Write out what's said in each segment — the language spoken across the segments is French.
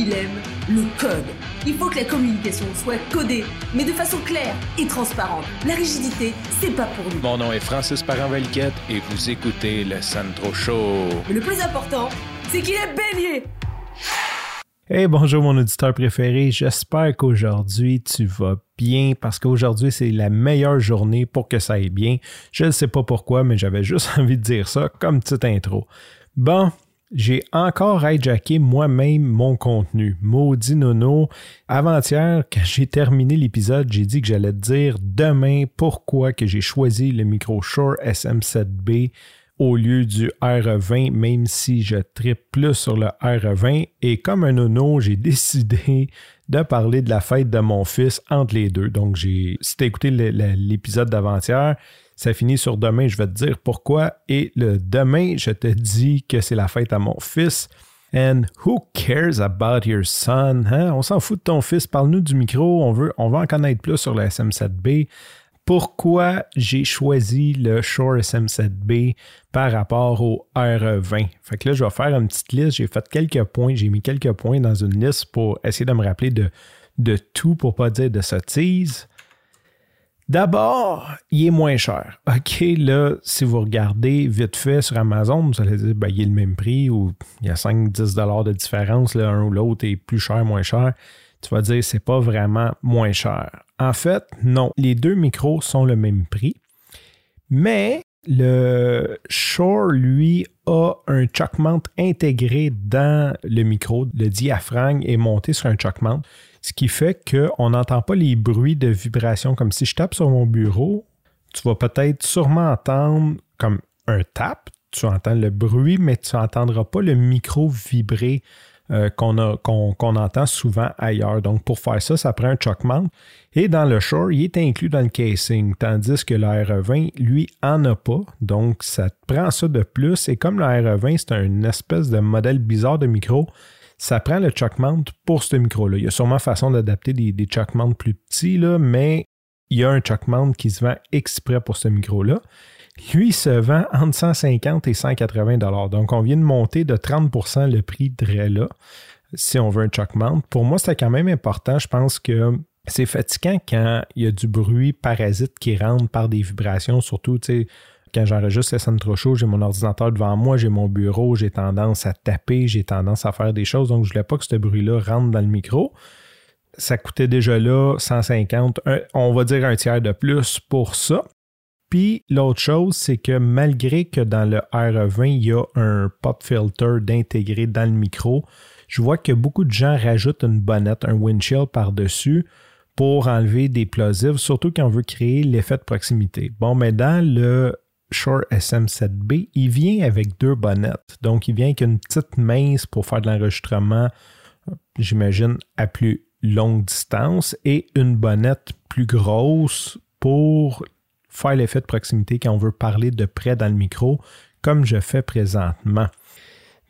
il aime le code. Il faut que la communication soit codée, mais de façon claire et transparente. La rigidité, c'est pas pour nous. Mon nom est Francis Parent-Valquette et vous écoutez le Sandro Show. Mais le plus important, c'est qu'il est bélier. Hey, bonjour mon auditeur préféré. J'espère qu'aujourd'hui tu vas bien parce qu'aujourd'hui c'est la meilleure journée pour que ça aille bien. Je ne sais pas pourquoi, mais j'avais juste envie de dire ça comme petite intro. Bon, j'ai encore hijacké moi-même mon contenu. Maudit nono. Avant-hier, quand j'ai terminé l'épisode, j'ai dit que j'allais te dire demain pourquoi que j'ai choisi le micro Shure SM7B au lieu du R20, même si je tripe plus sur le R20. Et comme un nono, j'ai décidé de parler de la fête de mon fils entre les deux. Donc, j'ai, si tu as écouté l'épisode d'avant-hier, ça finit sur demain, je vais te dire pourquoi. Et le demain, je te dis que c'est la fête à mon fils. And who cares about your son? Hein? On s'en fout de ton fils. Parle-nous du micro. On veut, on en connaître plus sur le SM7B pourquoi j'ai choisi le Shure SM7B par rapport au R20. Fait que là, je vais faire une petite liste. J'ai fait quelques points. J'ai mis quelques points dans une liste pour essayer de me rappeler de, de tout pour pas dire de sottises. D'abord, il est moins cher. OK, là, si vous regardez vite fait sur Amazon, vous allez dire, ben, il est le même prix ou il y a 5-10 de différence, l'un ou l'autre est plus cher, moins cher. Tu vas dire, c'est pas vraiment moins cher. En fait, non. Les deux micros sont le même prix. Mais le Shure, lui, a un choc intégré dans le micro. Le diaphragme est monté sur un choc ce qui fait qu'on n'entend pas les bruits de vibration. Comme si je tape sur mon bureau, tu vas peut-être sûrement entendre comme un tap. Tu entends le bruit, mais tu n'entendras pas le micro vibrer euh, qu'on entend souvent ailleurs. Donc, pour faire ça, ça prend un choc mount. Et dans le Shore, il est inclus dans le casing, tandis que le R20, lui, en a pas. Donc, ça prend ça de plus. Et comme le R20, c'est une espèce de modèle bizarre de micro, ça prend le choc mount pour ce micro-là. Il y a sûrement façon d'adapter des, des plus petits, mais il y a un choc mount qui se vend exprès pour ce micro-là. Lui, il se vend entre 150 et 180 Donc, on vient de monter de 30% le prix de là, si on veut un choc mount. Pour moi, c'est quand même important. Je pense que c'est fatigant quand il y a du bruit parasite qui rentre par des vibrations, surtout, tu sais, quand j'enregistre les trop chaud, j'ai mon ordinateur devant moi, j'ai mon bureau, j'ai tendance à taper, j'ai tendance à faire des choses, donc je voulais pas que ce bruit-là rentre dans le micro. Ça coûtait déjà là 150, on va dire un tiers de plus pour ça. Puis l'autre chose, c'est que malgré que dans le R20, il y a un pop filter d'intégrer dans le micro, je vois que beaucoup de gens rajoutent une bonnette, un windshield par-dessus pour enlever des plosives, surtout quand on veut créer l'effet de proximité. Bon, mais dans le Shure SM7B, il vient avec deux bonnettes. Donc, il vient avec une petite mince pour faire de l'enregistrement, j'imagine, à plus longue distance et une bonnette plus grosse pour faire l'effet de proximité quand on veut parler de près dans le micro, comme je fais présentement.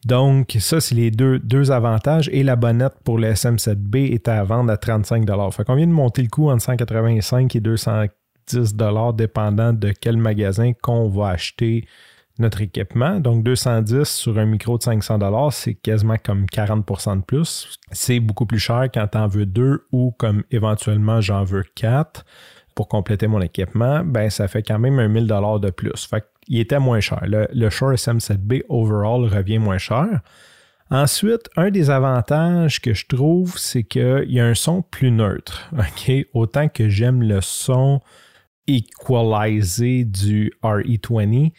Donc, ça, c'est les deux, avantages. Et la bonnette pour le SM7B est à vendre à 35 Fait qu'on vient de monter le coût entre 185 et 210 dépendant de quel magasin qu'on va acheter notre équipement. Donc, 210 sur un micro de 500 c'est quasiment comme 40 de plus. C'est beaucoup plus cher quand tu en veux deux ou comme éventuellement j'en veux quatre pour compléter mon équipement, ben ça fait quand même un 1000 de plus. Fait était moins cher. Le, le Shure SM7B overall revient moins cher. Ensuite, un des avantages que je trouve, c'est qu'il y a un son plus neutre. Autant que j'aime le son equalisé du RE20,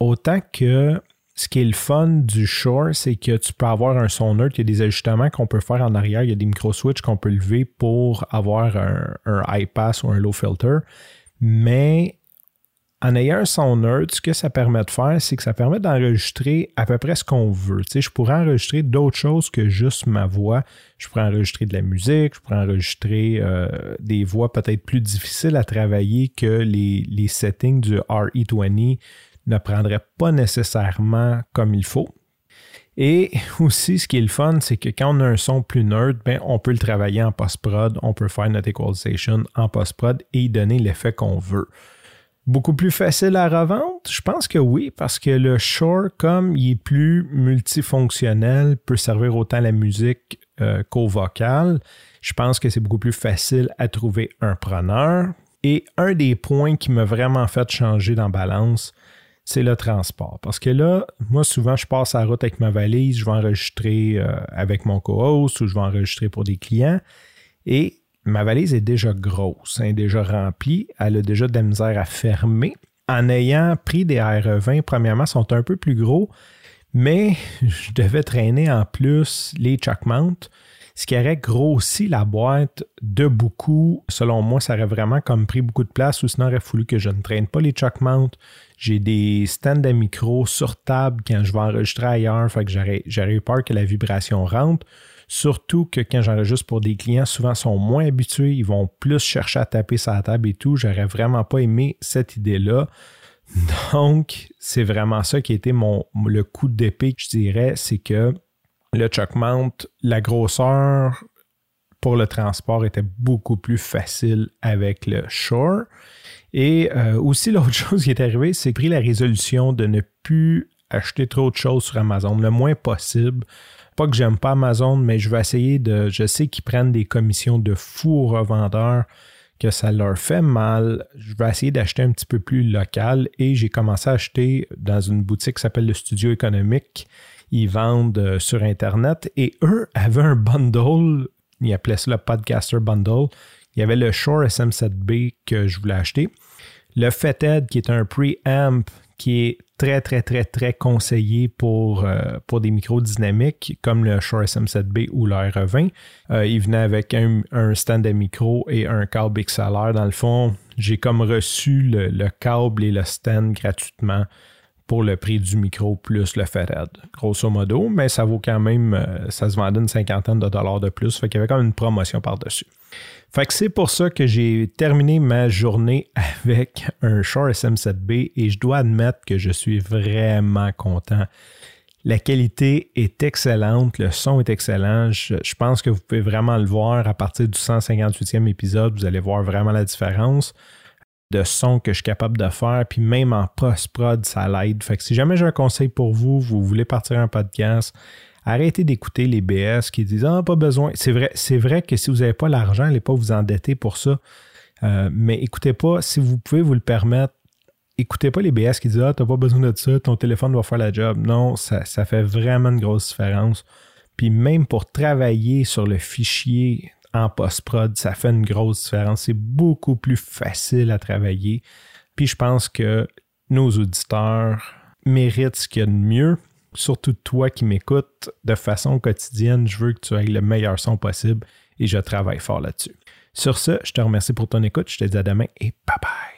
autant que ce qui est le fun du Shore, c'est que tu peux avoir un son neutre, il y a des ajustements qu'on peut faire en arrière, il y a des micro-switches qu'on peut lever pour avoir un, high pass ou un low filter. Mais en ayant son neutre, ce que ça permet de faire, c'est que ça permet d'enregistrer à peu près ce qu'on veut. Tu je pourrais enregistrer d'autres choses que juste ma voix. Je pourrais enregistrer de la musique, je pourrais enregistrer euh, des voix peut-être plus difficiles à travailler que les, settings du RE20 ne prendrait pas nécessairement comme il faut. Et aussi, ce qui est le fun, c'est que quand on a un son plus neutre, ben, on peut le travailler en post-prod, on peut faire notre equalization en post-prod et y donner l'effet qu'on veut. Beaucoup plus facile à revendre? Je pense que oui, parce que le Shore, comme il est plus multifonctionnel, peut servir autant la musique euh, co-vocal, je pense que c'est beaucoup plus facile à trouver un preneur. Et un des points qui m'a vraiment fait changer dans Balance, c'est le transport. Parce que là, moi, souvent, je passe à la route avec ma valise, je vais enregistrer euh, avec mon co-host ou je vais enregistrer pour des clients. Et ma valise est déjà grosse, elle est déjà remplie, elle a déjà de la misère à fermer. En ayant pris des ARE20, premièrement, sont un peu plus gros, mais je devais traîner en plus les chuck mounts ce qui aurait grossi la boîte de beaucoup. Selon moi, ça aurait vraiment comme pris beaucoup de place ou sinon il aurait fallu que je ne traîne pas les chuck mounts. J'ai des stands de micro sur table quand je vais enregistrer ailleurs, fait que j'aurais eu peur que la vibration rentre. Surtout que quand j'enregistre pour des clients, souvent sont moins habitués, ils vont plus chercher à taper sa table et tout. J'aurais vraiment pas aimé cette idée-là. Donc, c'est vraiment ça qui a été le coup d'épée, je dirais, c'est que le chuck mount, la grosseur pour le transport était beaucoup plus facile avec le Shore. Et euh, aussi, l'autre chose qui est arrivée, c'est pris la résolution de ne plus acheter trop de choses sur Amazon, le moins possible. Pas que j'aime pas Amazon, mais je vais essayer de. Je sais qu'ils prennent des commissions de fous revendeurs, que ça leur fait mal. Je vais essayer d'acheter un petit peu plus local et j'ai commencé à acheter dans une boutique qui s'appelle le Studio Économique ils vendent euh, sur Internet. Et eux avaient un bundle, ils appelaient ça le Podcaster Bundle. Il y avait le Shure SM7B que je voulais acheter. Le Fethead, qui est un preamp qui est très, très, très, très conseillé pour, euh, pour des micros dynamiques comme le Shure SM7B ou le RE20. Euh, il venait avec un, stand de micro et un câble XLR. Dans le fond, j'ai comme reçu le, câble et le stand gratuitement pour le prix du micro plus le Fethead, grosso modo, mais ça vaut quand même, euh, ça se vendait une cinquantaine de dollars de plus, fait qu'il y avait quand même une promotion par-dessus. Fait que c'est pour ça que j'ai terminé ma journée avec un Shure SM7B et je dois admettre que je suis vraiment content. La qualité est excellente, le son est excellent. Je, je, pense que vous pouvez vraiment le voir à partir du 158e épisode. Vous allez voir vraiment la différence de son que je suis capable de faire, puis même en post-prod, ça l'aide. Fait que si jamais j'ai un conseil pour vous, vous voulez partir un podcast, arrêtez d'écouter les BS qui disent Ah, pas besoin. C'est vrai, c'est vrai que si vous n'avez pas l'argent, n'allez pas vous endetter pour ça. Euh, mais écoutez pas, si vous pouvez vous le permettre, écoutez pas les BS qui disent Ah, t'as pas besoin de ça, ton téléphone va faire la job. Non, ça, ça fait vraiment une grosse différence. Puis même pour travailler sur le fichier post-prod, ça fait une grosse différence. C'est beaucoup plus facile à travailler. Puis je pense que nos auditeurs méritent ce qu'il y a de mieux. Surtout toi qui m'écoutes de façon quotidienne, je veux que tu aies le meilleur son possible et je travaille fort là-dessus. Sur ce, je te remercie pour ton écoute. Je te dis à demain et bye bye.